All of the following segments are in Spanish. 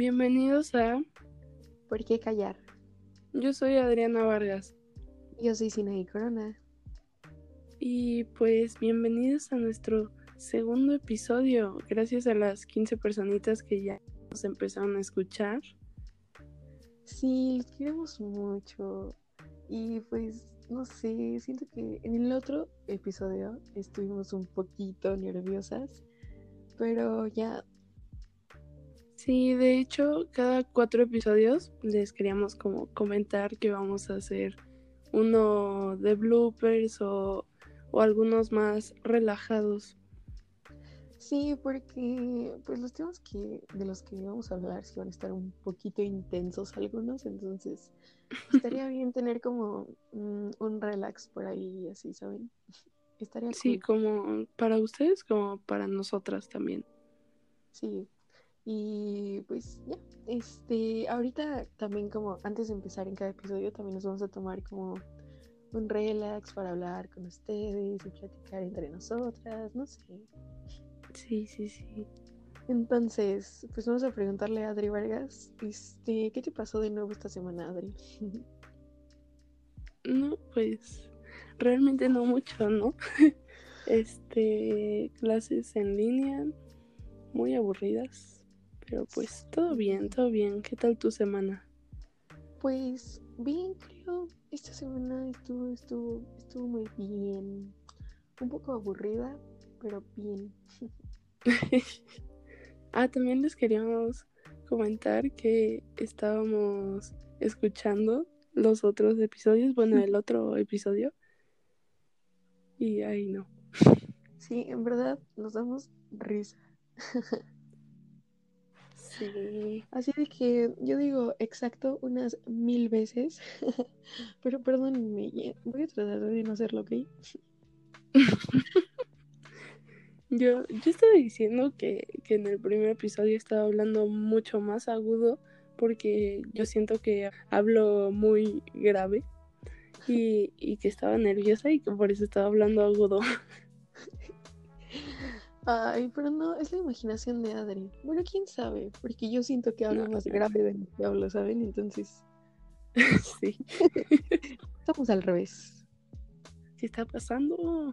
Bienvenidos a ¿Por qué callar? Yo soy Adriana Vargas. Yo soy Sinaí Corona. Y pues bienvenidos a nuestro segundo episodio. Gracias a las 15 personitas que ya nos empezaron a escuchar. Sí, los queremos mucho. Y pues, no sé, siento que en el otro episodio estuvimos un poquito nerviosas, pero ya Sí, de hecho, cada cuatro episodios les queríamos como comentar que vamos a hacer uno de bloopers o, o algunos más relajados. Sí, porque pues los temas que de los que vamos a hablar sí van a estar un poquito intensos algunos, entonces estaría bien tener como mm, un relax por ahí, así, ¿saben? Estaría Sí, como para ustedes como para nosotras también. Sí, y pues ya, este, ahorita también como antes de empezar en cada episodio también nos vamos a tomar como un relax para hablar con ustedes y platicar entre nosotras, no sé. Sí, sí, sí. Entonces, pues vamos a preguntarle a Adri Vargas, este, ¿qué te pasó de nuevo esta semana, Adri? no, pues realmente no mucho, ¿no? este, clases en línea, muy aburridas pero pues todo bien, todo bien. ¿Qué tal tu semana? Pues bien, creo. Esta semana estuvo, estuvo, estuvo muy bien. Un poco aburrida, pero bien. ah, también les queríamos comentar que estábamos escuchando los otros episodios, bueno, el otro episodio. Y ahí no. Sí, en verdad nos damos risa. Así de que yo digo exacto unas mil veces. Pero perdónenme, voy a tratar de no hacerlo, ¿ok? yo, yo estaba diciendo que, que en el primer episodio estaba hablando mucho más agudo porque yo siento que hablo muy grave y, y que estaba nerviosa y que por eso estaba hablando agudo. Ay, pero no, es la imaginación de Adri. Bueno, quién sabe, porque yo siento que hablo más grave de lo que hablo, ¿saben? Entonces. sí. Estamos al revés. ¿Qué está pasando?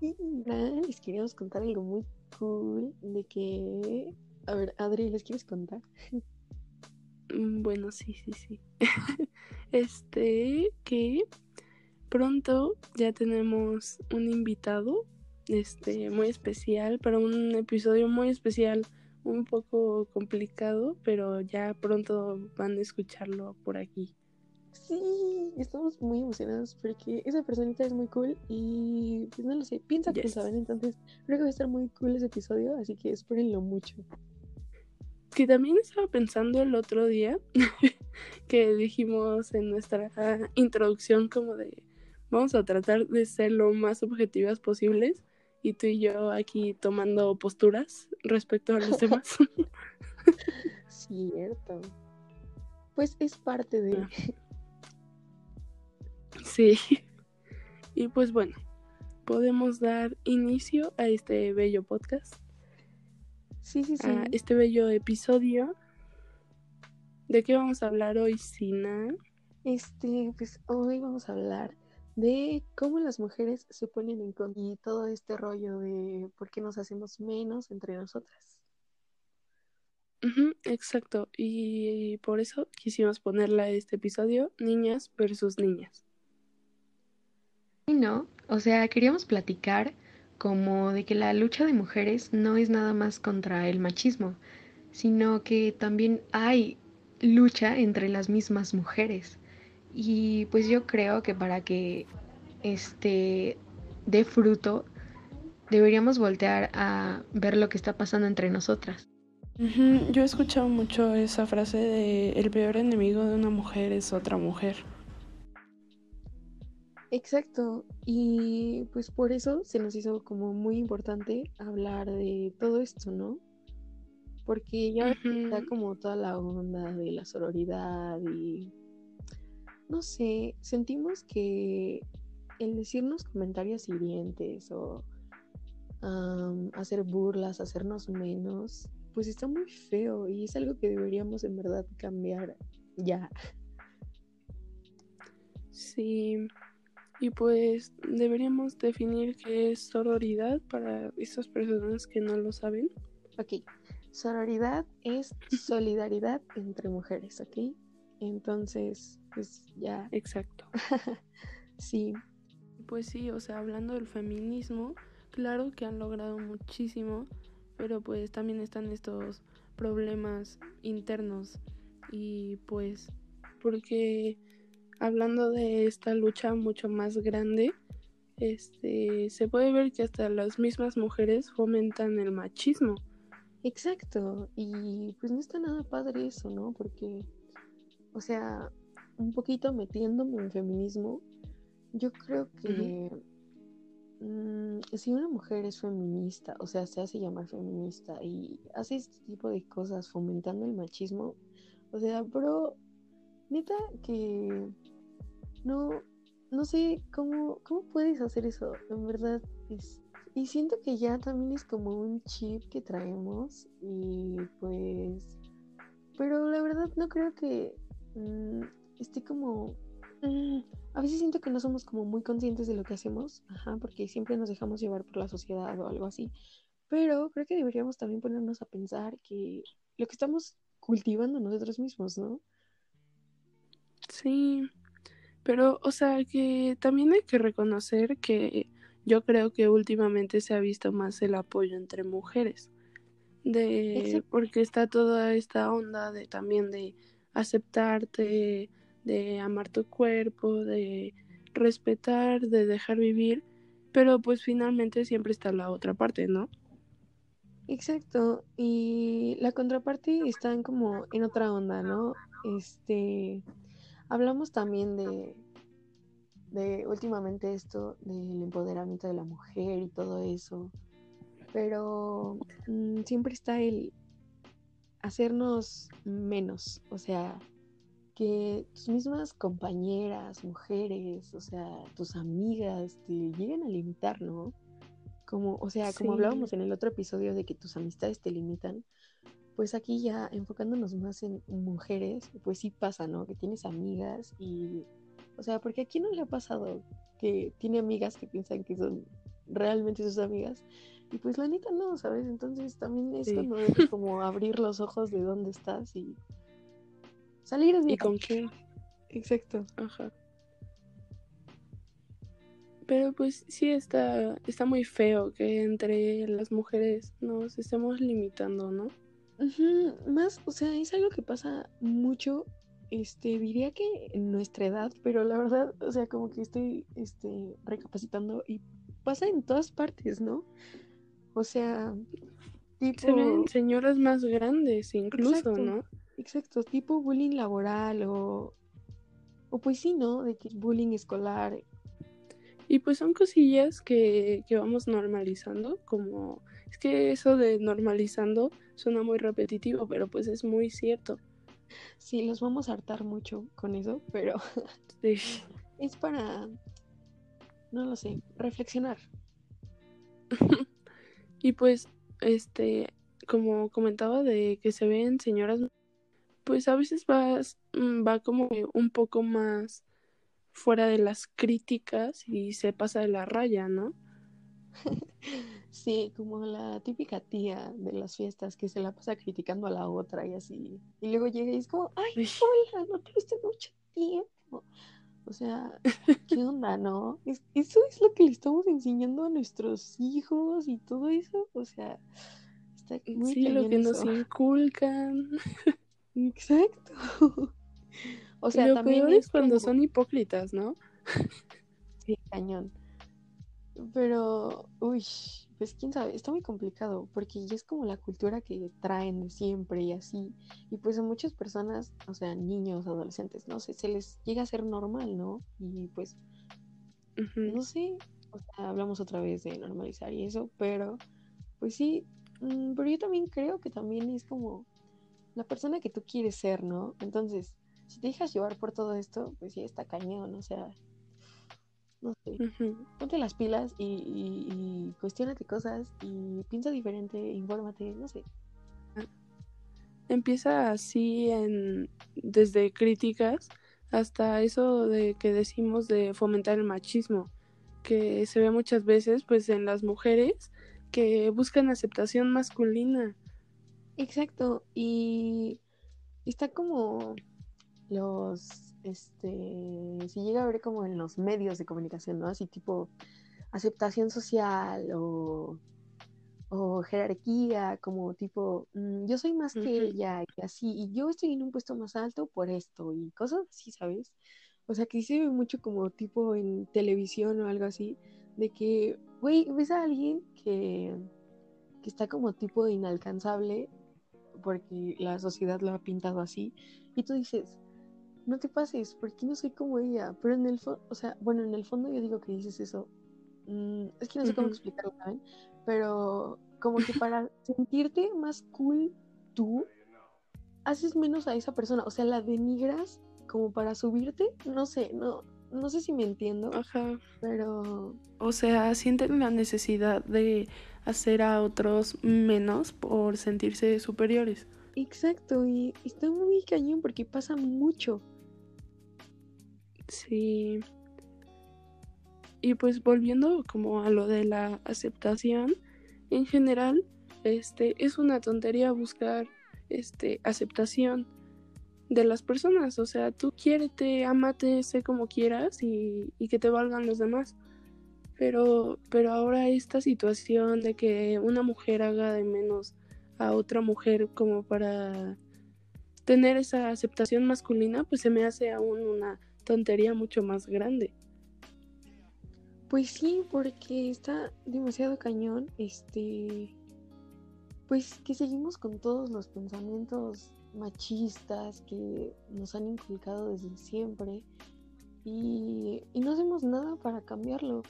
Sí, les queríamos contar algo muy cool de que. A ver, Adri, ¿les quieres contar? Mm, bueno, sí, sí, sí. este, que pronto ya tenemos un invitado este muy especial, para un episodio muy especial, un poco complicado, pero ya pronto van a escucharlo por aquí. Sí, estamos muy emocionados porque esa personita es muy cool y pues no lo sé, piensa que saben, entonces creo que va a estar muy cool ese episodio, así que espérenlo mucho. Que también estaba pensando el otro día que dijimos en nuestra introducción como de vamos a tratar de ser lo más objetivas posibles y tú y yo aquí tomando posturas respecto a los demás. Cierto. Pues es parte de... Ah. Sí. Y pues bueno, podemos dar inicio a este bello podcast. Sí, sí, sí. A este bello episodio. ¿De qué vamos a hablar hoy, Sina? Este, pues hoy vamos a hablar de cómo las mujeres se ponen en contra y todo este rollo de por qué nos hacemos menos entre nosotras. exacto, y por eso quisimos ponerle a este episodio niñas versus niñas. Y no, o sea, queríamos platicar como de que la lucha de mujeres no es nada más contra el machismo, sino que también hay lucha entre las mismas mujeres. Y pues yo creo que para que este dé fruto, deberíamos voltear a ver lo que está pasando entre nosotras. Yo he escuchado mucho esa frase de el peor enemigo de una mujer es otra mujer. Exacto, y pues por eso se nos hizo como muy importante hablar de todo esto, ¿no? Porque ya está como toda la onda de la sororidad y no sé, sentimos que el decirnos comentarios hirientes o hacer burlas, hacernos menos, pues está muy feo y es algo que deberíamos en verdad cambiar ya. Sí, y pues deberíamos definir qué es sororidad para esas personas que no lo saben. Ok, sororidad es solidaridad entre mujeres, ¿ok? Entonces, pues ya. Exacto. sí. Pues sí, o sea, hablando del feminismo, claro que han logrado muchísimo, pero pues también están estos problemas internos y pues porque hablando de esta lucha mucho más grande, este se puede ver que hasta las mismas mujeres fomentan el machismo. Exacto, y pues no está nada padre eso, ¿no? Porque, o sea, un poquito metiéndome en feminismo, yo creo que mm, si una mujer es feminista, o sea, se hace llamar feminista y hace este tipo de cosas fomentando el machismo, o sea, bro, neta que no, no sé cómo, cómo puedes hacer eso, en verdad. Es, y siento que ya también es como un chip que traemos y pues... Pero la verdad no creo que mm, esté como... Mm, a veces siento que no somos como muy conscientes de lo que hacemos, ajá, porque siempre nos dejamos llevar por la sociedad o algo así. Pero creo que deberíamos también ponernos a pensar que lo que estamos cultivando nosotros mismos, ¿no? Sí, pero, o sea, que también hay que reconocer que yo creo que últimamente se ha visto más el apoyo entre mujeres. De, porque está toda esta onda de también de aceptarte, de amar tu cuerpo, de respetar, de dejar vivir, pero pues finalmente siempre está la otra parte, ¿no? Exacto, y la contraparte está como en otra onda, ¿no? Este, hablamos también de, de últimamente esto del empoderamiento de la mujer y todo eso, pero mm, siempre está el hacernos menos, o sea, que tus mismas compañeras, mujeres, o sea, tus amigas te lleguen a limitar, ¿no? Como, o sea, como hablábamos en el otro episodio de que tus amistades te limitan, pues aquí ya enfocándonos más en mujeres, pues sí pasa, ¿no? Que tienes amigas y, o sea, porque aquí no le ha pasado que tiene amigas que piensan que son realmente sus amigas y pues la neta no, ¿sabes? Entonces también es como abrir los ojos de dónde estás y Salir de ¿Y con quién? Exacto. Ajá. Pero pues sí está, está muy feo que entre las mujeres nos estemos limitando, ¿no? Más, o sea, es algo que pasa mucho, este, diría que en nuestra edad, pero la verdad, o sea, como que estoy, este, recapacitando y pasa en todas partes, ¿no? O sea, tipo... Se ven señoras más grandes incluso, ¿no? Exacto, tipo bullying laboral o, o pues sí, ¿no? De que bullying escolar. Y pues son cosillas que, que vamos normalizando, como es que eso de normalizando suena muy repetitivo, pero pues es muy cierto. Sí, los vamos a hartar mucho con eso, pero es para, no lo sé, reflexionar. y pues, este, como comentaba de que se ven señoras pues a veces vas, mm, va como un poco más fuera de las críticas y se pasa de la raya, ¿no? Sí, como la típica tía de las fiestas que se la pasa criticando a la otra y así. Y luego llega y es como, ay, hola, no tuviste mucho tiempo. O sea, ¿qué onda, no? eso es lo que le estamos enseñando a nuestros hijos y todo eso. O sea, está muy Sí, lo que nos inculcan. Exacto. o sea, también es cuando son hipócritas, ¿no? sí, cañón. Pero, uy, pues quién sabe, está muy complicado porque ya es como la cultura que traen de siempre y así. Y pues a muchas personas, o sea, niños, adolescentes, no sé, se les llega a ser normal, ¿no? Y pues, no sé, o sea, hablamos otra vez de normalizar y eso, pero pues sí, mm, pero yo también creo que también es como la persona que tú quieres ser, ¿no? Entonces, si te dejas llevar por todo esto, pues sí, está cañón, o sea, no sé, ponte las pilas y, y, y cuestionate cosas y piensa diferente, infórmate, no sé. empieza así en desde críticas hasta eso de que decimos de fomentar el machismo, que se ve muchas veces pues en las mujeres que buscan aceptación masculina. Exacto, y está como los, este, si llega a ver como en los medios de comunicación, ¿no? Así tipo aceptación social o, o jerarquía, como tipo, mm, yo soy más que ella y así, y yo estoy en un puesto más alto por esto y cosas así, ¿sabes? O sea, que se ve mucho como tipo en televisión o algo así, de que, güey, ves a alguien que, que está como tipo inalcanzable porque la sociedad lo ha pintado así, y tú dices, no te pases, porque no soy como ella, pero en el fondo, o sea, bueno, en el fondo yo digo que dices eso, mm, es que no sé cómo explicarlo, ¿saben? Pero como que para sentirte más cool tú, haces menos a esa persona, o sea, la denigras como para subirte, no sé, no, no sé si me entiendo. Ajá. Pero. O sea, sienten la necesidad de hacer a otros menos por sentirse superiores. Exacto, y está muy cañón porque pasa mucho. Sí. Y pues volviendo como a lo de la aceptación, en general, este es una tontería buscar este aceptación de las personas. O sea, tú quiérete, amate, sé como quieras y, y, que te valgan los demás. Pero, pero ahora esta situación de que una mujer haga de menos a otra mujer como para tener esa aceptación masculina, pues se me hace aún una tontería mucho más grande. Pues sí, porque está demasiado cañón, este, pues que seguimos con todos los pensamientos machistas que nos han inculcado desde siempre y, no hacemos nada para cambiarlo.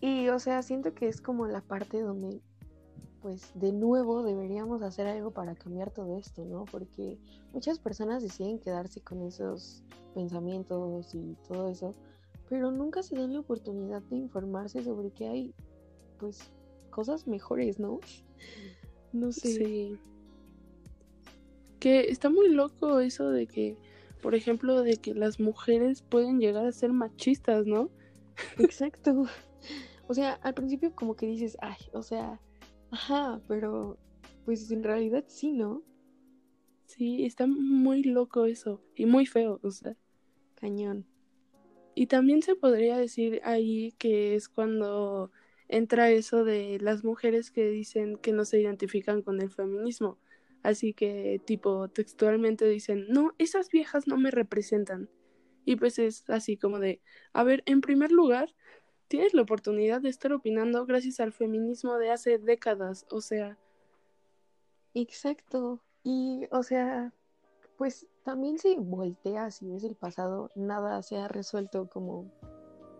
Y o sea, siento que es como la parte donde pues de nuevo deberíamos hacer algo para cambiar todo esto, ¿no? Porque muchas personas deciden quedarse con esos pensamientos y todo eso, pero nunca se dan la oportunidad de informarse sobre que hay pues cosas mejores, ¿no? No sé. Sí. Que está muy loco eso de que, por ejemplo, de que las mujeres pueden llegar a ser machistas, ¿no? Exacto. O sea, al principio como que dices, ay, o sea, ajá, pero pues en realidad sí, ¿no? Sí, está muy loco eso y muy feo, o sea. Cañón. Y también se podría decir ahí que es cuando entra eso de las mujeres que dicen que no se identifican con el feminismo Así que tipo textualmente dicen, no, esas viejas no me representan. Y pues es así como de, a ver, en primer lugar, tienes la oportunidad de estar opinando gracias al feminismo de hace décadas, o sea. Exacto. Y, o sea, pues también si volteas y ves el pasado, nada se ha resuelto como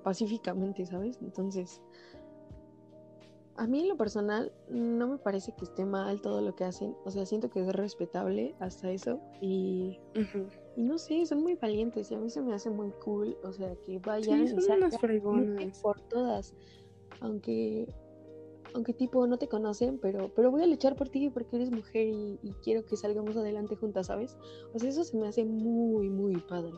pacíficamente, ¿sabes? Entonces, a mí en lo personal no me parece que esté mal todo lo que hacen. O sea, siento que es respetable hasta eso. Y, y no sé, son muy valientes y a mí se me hace muy cool. O sea, que vayan sí, unas por todas. Aunque, aunque tipo no te conocen, pero, pero voy a luchar por ti porque eres mujer y, y quiero que salgamos adelante juntas, ¿sabes? O sea, eso se me hace muy, muy padre.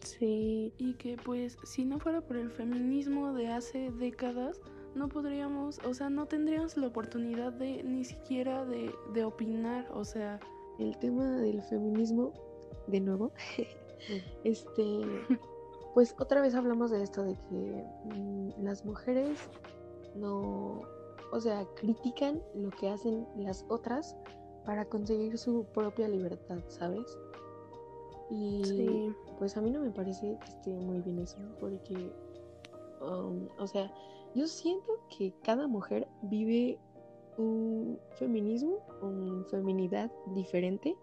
Sí, y que pues si no fuera por el feminismo de hace décadas, no podríamos, o sea, no tendríamos la oportunidad de ni siquiera de, de opinar, o sea. El tema del feminismo, de nuevo, este, pues otra vez hablamos de esto, de que mm, las mujeres no, o sea, critican lo que hacen las otras para conseguir su propia libertad, ¿sabes? Y pues a mí no me parece que esté muy bien eso, porque, um, o sea, yo siento que cada mujer vive un feminismo, una feminidad diferente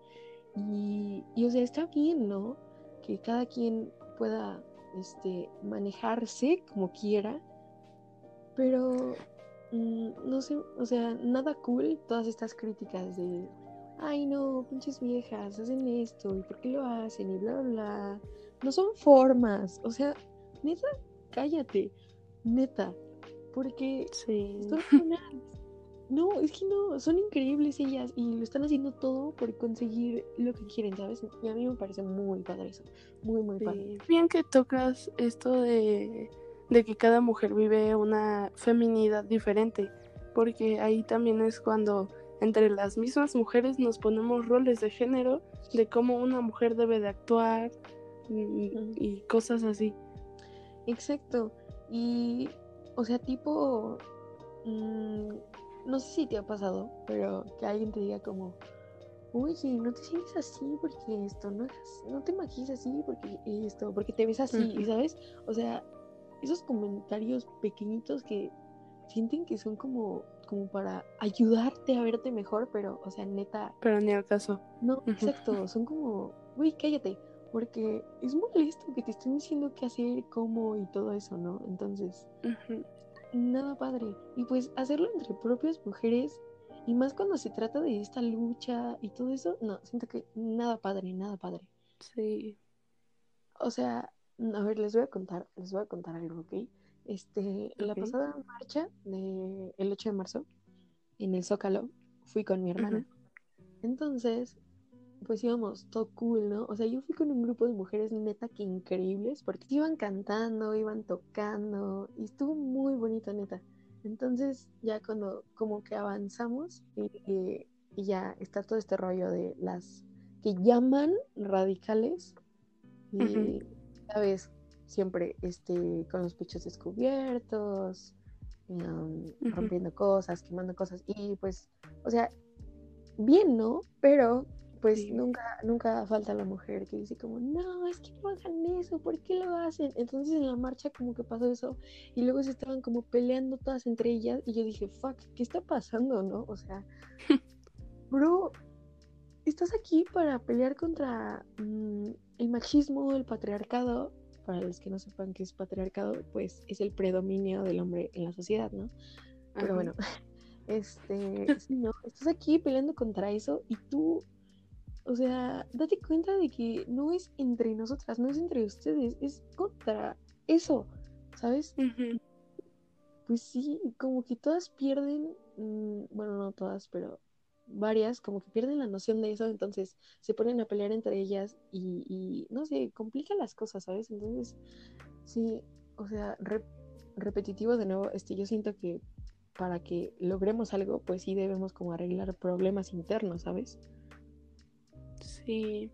y, o sea, está bien, ¿no? Que cada quien pueda este, manejarse como quiera, pero mm, no sé, o sea, nada cool todas estas críticas de, ay no, pinches viejas, hacen esto, ¿y por qué lo hacen? Y bla, bla, bla. No son formas, o sea, neta, cállate, neta, porque sí. no, es que no, son increíbles ellas y lo están haciendo todo por conseguir lo que quieren, ¿sabes? Y a mí me parece muy padre eso, muy, muy padre. Bien que tocas esto de, de que cada mujer vive una feminidad diferente, porque ahí también es cuando entre las mismas mujeres nos ponemos roles de género de cómo una mujer debe de actuar y, cosas así. Exacto. Y, o sea, tipo, mm, no sé si te ha pasado, pero que alguien te diga como, oye, no te sientes así porque esto, no, no te maquilles así porque esto, porque te ves así, ¿sabes? O sea, esos comentarios pequeñitos que sienten que son como como para ayudarte a verte mejor, pero, o sea, neta. Pero ni al caso. No, exacto. Son como, uy, cállate. Porque es molesto que te estén diciendo qué hacer, cómo y todo eso, ¿no? Entonces, nada padre. Y pues hacerlo entre propias mujeres, y más cuando se trata de esta lucha y todo eso, no, siento que nada padre, nada padre. Sí. O sea, a ver, les voy a contar, les voy a contar algo, ¿ok? Este, la pasada marcha del 8 de marzo, en el Zócalo, fui con mi hermana. Entonces, pues íbamos todo cool, ¿no? O sea, yo fui con un grupo de mujeres neta que increíbles, porque iban cantando, iban tocando, y estuvo muy bonito, neta. Entonces, ya cuando como que avanzamos, y, ya está todo este rollo de las que llaman radicales, y, ¿sabes? siempre este, con los pechos descubiertos, rompiendo cosas, quemando cosas. Y pues, o sea, bien, ¿no? Pero pues nunca, nunca falta la mujer que dice como, no, es que no hagan eso, ¿por qué lo hacen? Entonces en la marcha como que pasó eso y luego se estaban como peleando todas entre ellas y yo dije, fuck, ¿qué está pasando, no? O sea, bro, estás aquí para pelear contra mm, el machismo, el patriarcado para los que no sepan qué es patriarcado, pues es el predominio del hombre en la sociedad, ¿no? Pero bueno, este, no, estás aquí peleando contra eso y tú, o sea, date cuenta de que no es entre nosotras, no es entre ustedes, es contra eso, ¿sabes? Pues sí, como que todas pierden, mm, bueno, no todas, pero varias como que pierden la noción de eso, entonces se ponen a pelear entre ellas y, no sé, complica las cosas, ¿sabes? Entonces, sí, o sea, repetitivo de nuevo, este, yo siento que para que logremos algo, pues sí debemos como arreglar problemas internos, ¿sabes? Sí,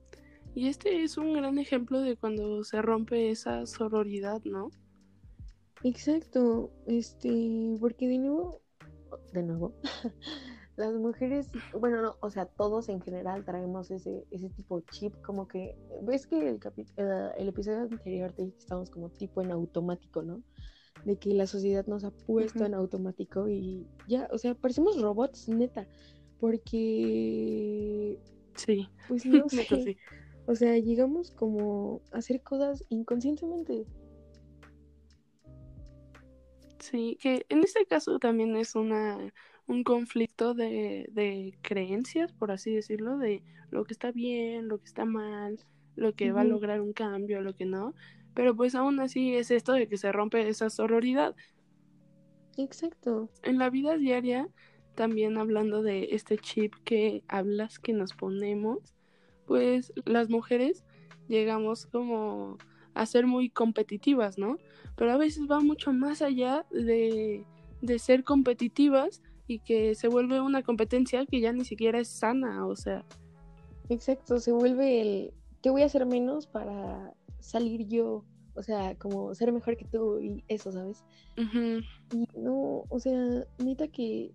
y este es un gran ejemplo de cuando se rompe esa sororidad, ¿no? Exacto, este, porque de nuevo, de nuevo, las mujeres, bueno, no, o sea, todos en general traemos ese, ese tipo chip, como que, ves que el, eh, el episodio anterior te dije que estamos como tipo en automático, ¿no? De que la sociedad nos ha puesto en automático y ya, o sea, parecemos robots, neta, porque... Sí. Pues no sé. O sea, llegamos como a hacer cosas inconscientemente. Sí, que en este caso también es una un conflicto de, creencias, por así decirlo, de lo que está bien, lo que está mal, lo que va a lograr un cambio, lo que no. Pero pues aún así es esto de que se rompe esa sororidad. Exacto. En la vida diaria, también hablando de este chip que hablas que nos ponemos, pues las mujeres llegamos como a ser muy competitivas, ¿no? Pero a veces va mucho más allá de, de ser competitivas y que se vuelve una competencia que ya ni siquiera es sana, o sea. Exacto, se vuelve el, ¿qué voy a hacer menos para salir yo? O sea, como ser mejor que tú y eso, ¿sabes? Y no, o sea, neta que,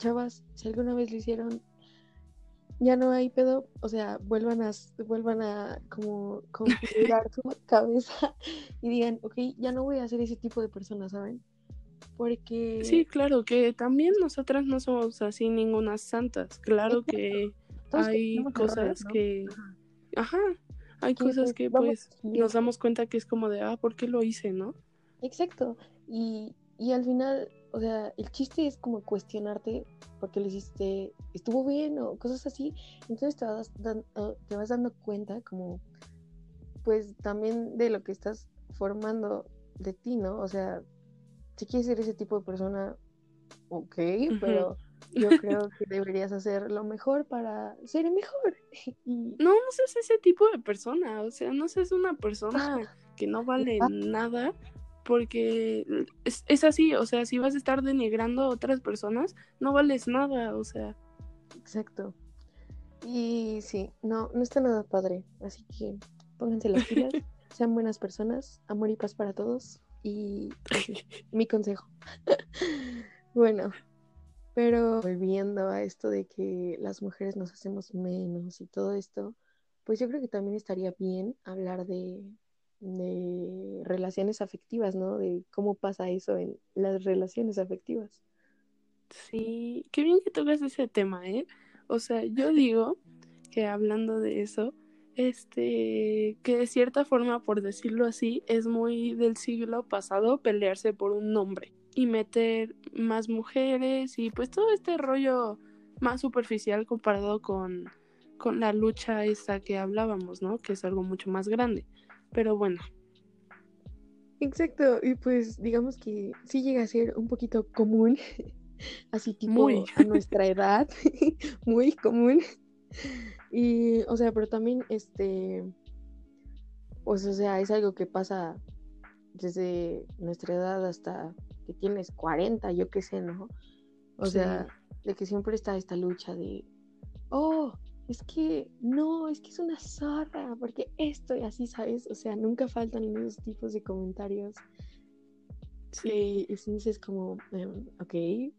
chavas, si alguna vez lo hicieron, ya no hay pedo, o sea, vuelvan a, vuelvan a como configurar su cabeza y digan, ok, ya no voy a ser ese tipo de persona, ¿saben? Porque... Sí, claro, que también nosotras no somos así ninguna santas. Claro que hay cosas que... Ajá. Hay cosas que pues nos damos cuenta que es como de, ah, ¿por qué lo hice, no? Exacto. Y, y al final, o sea, el chiste es como cuestionarte por qué lo hiciste, estuvo bien o cosas así. Entonces te vas, ah, te vas dando cuenta como, pues también de lo que estás formando de ti, ¿no? O sea, si quieres ser ese tipo de persona, ok, pero yo creo que deberías hacer lo mejor para ser mejor. No, no seas ese tipo de persona, o sea, no seas una persona ah. que no vale ah. nada porque es, es, así, o sea, si vas a estar denigrando a otras personas, no vales nada, o sea. Exacto. Y sí, no, no está nada padre, así que pónganse las pilas, sean buenas personas, amor y paz para todos y mi consejo. bueno, pero volviendo a esto de que las mujeres nos hacemos menos y todo esto, pues yo creo que también estaría bien hablar de, de relaciones afectivas, ¿no? De cómo pasa eso en las relaciones afectivas. Sí, qué bien que tocas ese tema, ¿eh? O sea, yo digo que hablando de eso, este, que de cierta forma, por decirlo así, es muy del siglo pasado pelearse por un nombre y meter más mujeres y pues todo este rollo más superficial comparado con, con la lucha esa que hablábamos, ¿no? Que es algo mucho más grande. Pero bueno. Exacto, y pues digamos que sí llega a ser un poquito común, así tipo muy. a nuestra edad, muy común. Y, o sea, pero también, este, pues, o sea, es algo que pasa desde nuestra edad hasta que tienes 40, yo qué sé, ¿no? O sea, de que siempre está esta lucha de, oh, es que no, es que es una zorra, porque esto y así, ¿sabes? O sea, nunca faltan esos tipos de comentarios. Sí. Y, y dices como, em, ok.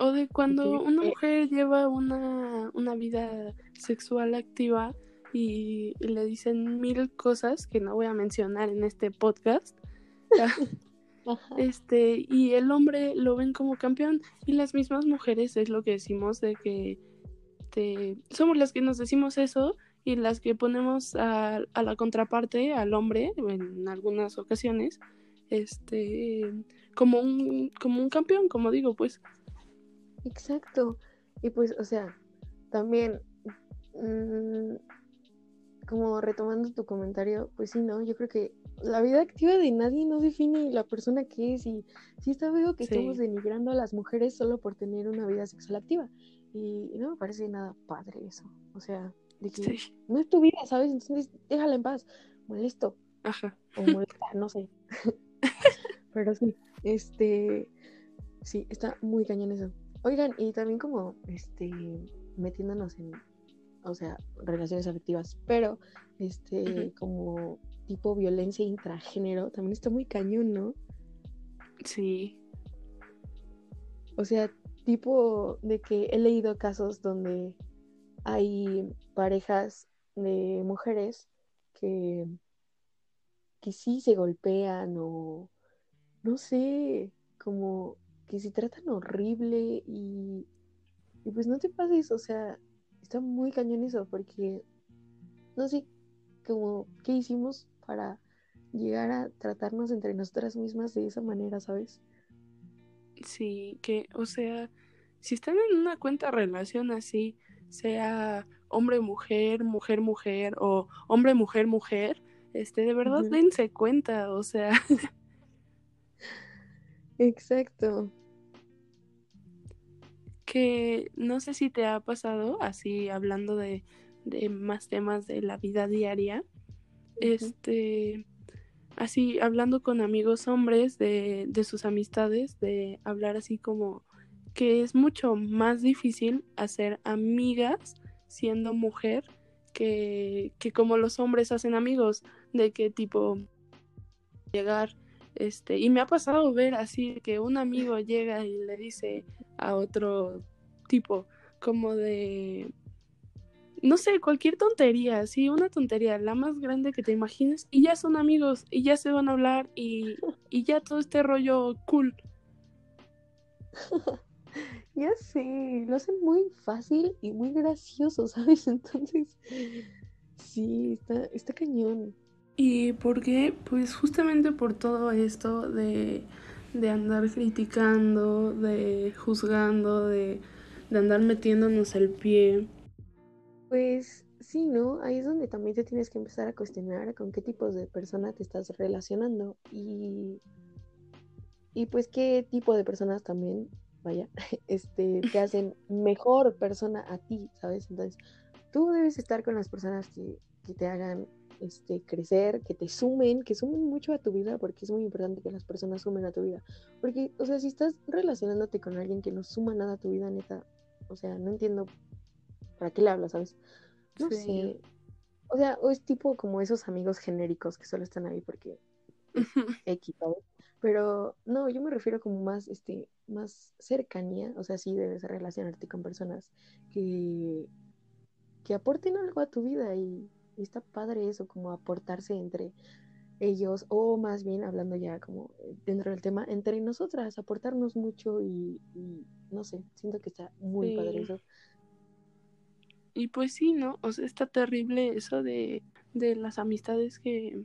O de cuando una eh, mujer lleva una, una vida sexual activa y, le dicen mil cosas que no voy a mencionar en este podcast. Este, y el hombre lo ven como campeón y las mismas mujeres es lo que decimos de que este, somos las que nos decimos eso y las que ponemos a, la contraparte, al hombre, en algunas ocasiones, este, como un, como un campeón, como digo, pues. Exacto. Y pues, o sea, también, mm, como retomando tu comentario, pues sí, ¿no? Yo creo que la vida activa de nadie no define la persona que es y sí está veo que estamos denigrando a las mujeres solo por tener una vida sexual activa. Y, no me parece nada padre eso. O sea, de que no es tu vida, ¿sabes? Entonces déjala en paz. Molesto. Ajá. O molesta, no sé. Pero sí, este. Sí, está muy cañón eso. Oigan, y también como, este, metiéndonos en, o sea, relaciones afectivas, pero, este, como tipo violencia intragénero, también está muy cañón, ¿no? Sí. O sea, tipo de que he leído casos donde hay parejas de mujeres que, que sí se golpean o no sé, como que se tratan horrible y, y pues no te pases, o sea, está muy cañón eso porque no sé, como qué hicimos para llegar a tratarnos entre nosotras mismas de esa manera, ¿sabes? Sí, que, o sea, si están en una cuenta relación así, sea hombre-mujer, mujer-mujer o hombre-mujer-mujer, este, de verdad dense cuenta, o sea. Exacto. Que no sé si te ha pasado, así hablando de, de más temas de la vida diaria, este, así hablando con amigos hombres de, de sus amistades, de hablar así como que es mucho más difícil hacer amigas siendo mujer que, que como los hombres hacen amigos, de qué tipo llegar, este, y me ha pasado ver así que un amigo llega y le dice a otro tipo como de no sé, cualquier tontería, sí, una tontería, la más grande que te imagines, y ya son amigos, y ya se van a hablar, y, y ya todo este rollo cool. Ya sé, lo hacen muy fácil y muy gracioso, ¿sabes? Entonces, sí, está, está cañón. ¿Y por qué? Pues justamente por todo esto de, de andar criticando, de juzgando, de, de andar metiéndonos el pie. Pues sí, ¿no? Ahí es donde también te tienes que empezar a cuestionar con qué tipos de persona te estás relacionando y, y pues qué tipo de personas también vaya, este, te hacen mejor persona a ti, ¿sabes? Entonces, tú debes estar con las personas que, que te hagan este, crecer, que te sumen, que sumen mucho a tu vida, porque es muy importante que las personas sumen a tu vida. Porque, o sea, si estás relacionándote con alguien que no suma nada a tu vida, neta, o sea, no entiendo para qué le hablas, ¿sabes? No sé. O sea, o es tipo como esos amigos genéricos que solo están ahí porque X, ¿sabes? Pero no, yo me refiero como más, este, más cercanía, o sea, sí debes relacionarte con personas que, que aporten algo a tu vida y, está padre eso, como aportarse entre ellos, o más bien hablando ya como dentro del tema, entre nosotras, aportarnos mucho y, no sé, siento que está muy padre eso. Y pues sí, ¿no? O sea, está terrible eso de, de las amistades que,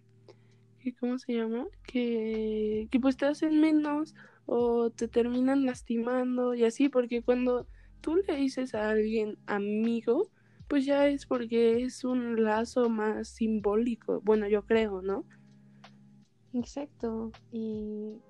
que, ¿cómo se llama? Que, que pues te hacen menos o te terminan lastimando y así, porque cuando tú le dices a alguien amigo, pues ya es porque es un lazo más simbólico, bueno, yo creo, ¿no? Exacto, y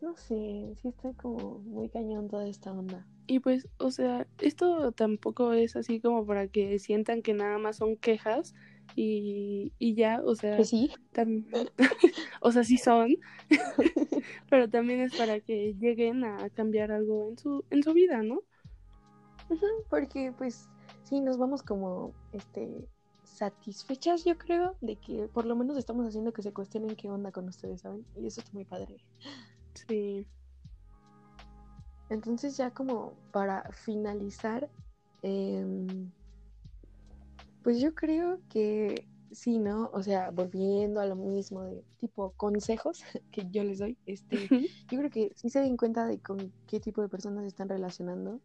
no sé, sí está como muy cañón toda esta onda. Y pues, o sea, esto tampoco es así como para que sientan que nada más son quejas y, y ya, o sea, sí. o sea, sí son, pero también es para que lleguen a cambiar algo en su, en su vida, ¿no? porque pues sí, nos vamos como, este, satisfechas, yo creo, de que por lo menos estamos haciendo que se cuestionen qué onda con ustedes, ¿saben? Y eso está muy padre. Sí. Entonces ya como para finalizar, em, pues yo creo que sí, ¿no? O sea, volviendo a lo mismo de tipo consejos que yo les doy, este, yo creo que sí se den cuenta de con qué tipo de personas se están relacionando.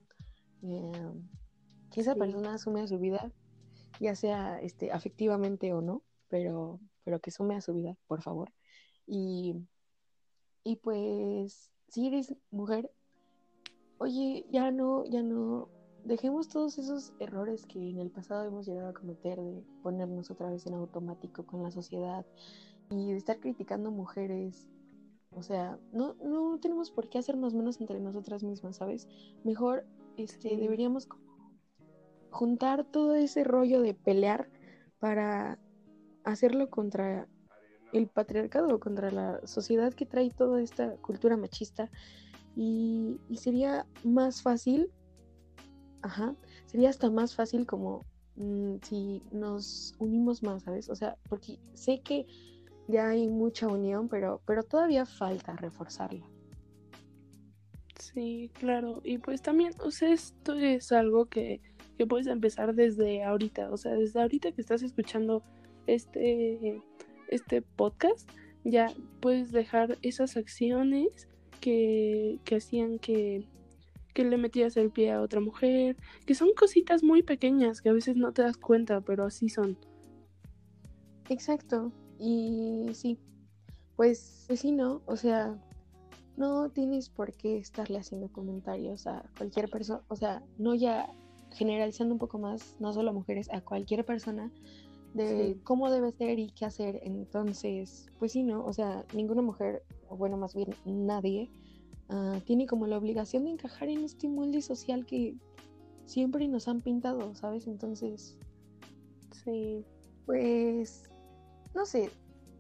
Em, que esa persona asume a su vida, ya sea este, afectivamente o no, pero, pero que sume a su vida, por favor. Y, y pues, si eres mujer, oye, ya no, ya no, dejemos todos esos errores que en el pasado hemos llegado a cometer de ponernos otra vez en automático con la sociedad y de estar criticando mujeres. O sea, no, no tenemos por qué hacernos menos entre nosotras mismas, ¿sabes? Mejor este, deberíamos juntar todo ese rollo de pelear para hacerlo contra el patriarcado, contra la sociedad que trae toda esta cultura machista. Y, sería más fácil, ajá, sería hasta más fácil como mm, si nos unimos más, ¿sabes? O sea, porque sé que ya hay mucha unión, pero, pero todavía falta reforzarla. Sí, claro. Y pues también, o sea, esto es algo que que puedes empezar desde ahorita, o sea, desde ahorita que estás escuchando este, este podcast, ya puedes dejar esas acciones que, que hacían que, que le metías el pie a otra mujer, que son cositas muy pequeñas que a veces no te das cuenta, pero así son. Exacto, y sí, pues, pues sí, ¿no? O sea, no tienes por qué estarle haciendo comentarios a cualquier persona, o sea, no ya generalizando un poco más, no solo a mujeres, a cualquier persona, de cómo debe ser y qué hacer. Entonces, pues sí, ¿no? O sea, ninguna mujer, o bueno, más bien nadie, ah, tiene como la obligación de encajar en este molde social que siempre nos han pintado, ¿sabes? Entonces, sí. Pues, no sé,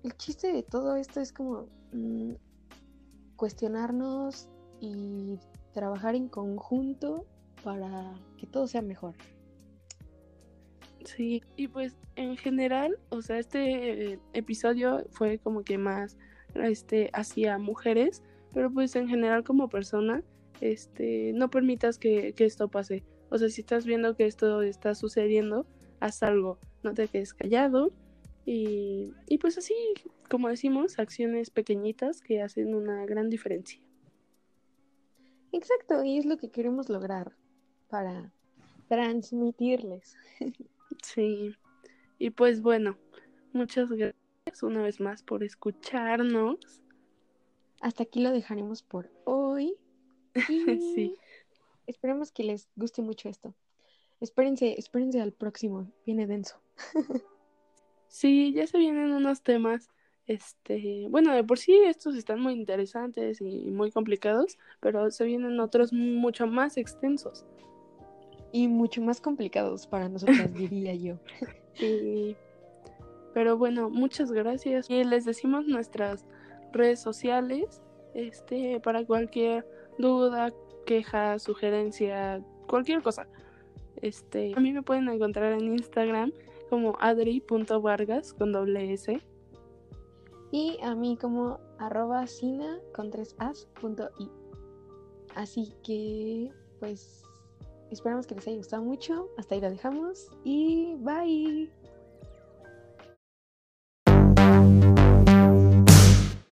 el chiste de todo esto es como mm, cuestionarnos y trabajar en conjunto para que todo sea mejor. Sí, y pues en general, o sea, este eh, episodio fue como que más este hacia mujeres, pero pues en general como persona, este, no permitas que, esto pase. O sea, si estás viendo que esto está sucediendo, haz algo, no te quedes callado. Y, y pues así, como decimos, acciones pequeñitas que hacen una gran diferencia. Exacto, y es lo que queremos lograr para transmitirles. Sí, y pues bueno, muchas gracias una vez más por escucharnos. Hasta aquí lo dejaremos por hoy. sí. Esperemos que les guste mucho esto. Espérense, espérense al próximo, viene denso. sí, ya se vienen unos temas Este, bueno, de por sí estos están muy interesantes y muy complicados, pero se vienen otros mucho más extensos. Y mucho más complicados para nosotras, diría yo. Sí. Pero bueno, muchas gracias. Y les decimos nuestras redes sociales, este, para cualquier duda, queja, sugerencia, cualquier cosa. Este, a mí me pueden encontrar en Instagram como adri.vargas con doble S. Y a mí como arroba sina con tres as punto i. Así que, pues, esperamos que les haya gustado mucho. Hasta ahí lo dejamos y bye.